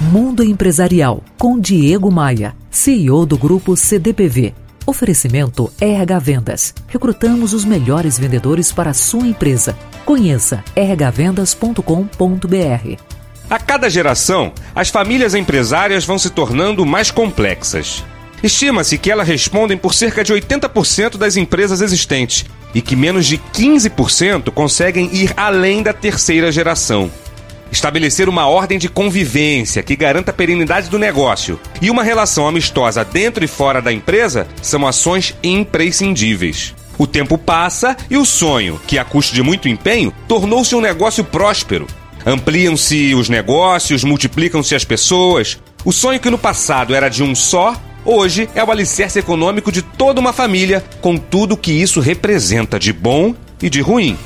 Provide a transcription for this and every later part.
Mundo Empresarial, com Diego Maia, CEO do Grupo CDPV. Oferecimento RH Vendas. Recrutamos os melhores vendedores para a sua empresa. Conheça rhvendas.com.br. A cada geração, as famílias empresárias vão se tornando mais complexas. Estima-se que elas respondem por cerca de 80% das empresas existentes e que menos de 15% conseguem ir além da terceira geração. Estabelecer uma ordem de convivência que garanta a perenidade do negócio e uma relação amistosa dentro e fora da empresa são ações imprescindíveis. O tempo passa e o sonho, que a custo de muito empenho, tornou-se um negócio próspero. Ampliam-se os negócios, multiplicam-se as pessoas. O sonho que no passado era de um só, hoje é o alicerce econômico de toda uma família, com tudo que isso representa de bom e de ruim.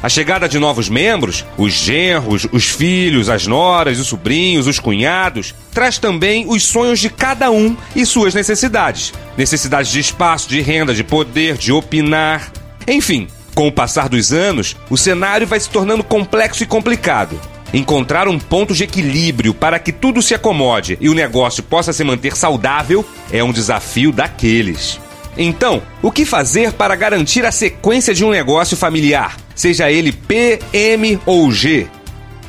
A chegada de novos membros, os genros, os filhos, as noras, os sobrinhos, os cunhados, traz também os sonhos de cada um e suas necessidades. Necessidades de espaço, de renda, de poder, de opinar. Enfim, com o passar dos anos, o cenário vai se tornando complexo e complicado. Encontrar um ponto de equilíbrio para que tudo se acomode e o negócio possa se manter saudável é um desafio daqueles. Então, o que fazer para garantir a sequência de um negócio familiar, seja ele P, M ou G?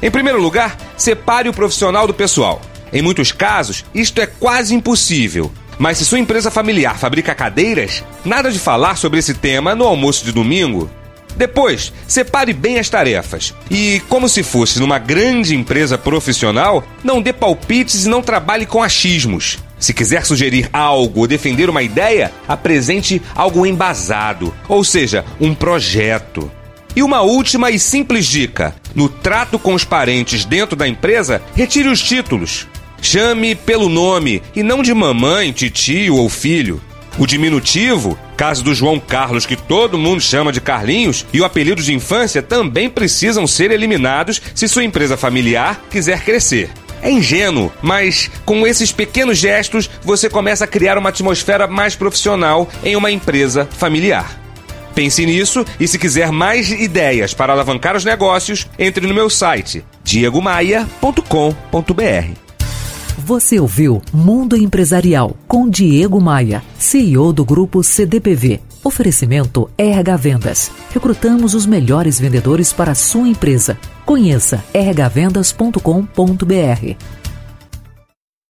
Em primeiro lugar, separe o profissional do pessoal. Em muitos casos, isto é quase impossível. Mas se sua empresa familiar fabrica cadeiras, nada de falar sobre esse tema no almoço de domingo. Depois, separe bem as tarefas. E, como se fosse numa grande empresa profissional, não dê palpites e não trabalhe com achismos. Se quiser sugerir algo ou defender uma ideia, apresente algo embasado, ou seja, um projeto. E uma última e simples dica: no trato com os parentes dentro da empresa, retire os títulos. Chame pelo nome e não de mamãe, titio ou filho. O diminutivo, caso do João Carlos, que todo mundo chama de Carlinhos, e o apelido de infância também precisam ser eliminados se sua empresa familiar quiser crescer. É ingênuo, mas com esses pequenos gestos você começa a criar uma atmosfera mais profissional em uma empresa familiar. Pense nisso e se quiser mais ideias para alavancar os negócios, entre no meu site diegomaia.com.br. Você ouviu Mundo Empresarial com Diego Maia, CEO do grupo CDPV. Oferecimento RH Vendas. Recrutamos os melhores vendedores para a sua empresa. Conheça rhvendas.com.br.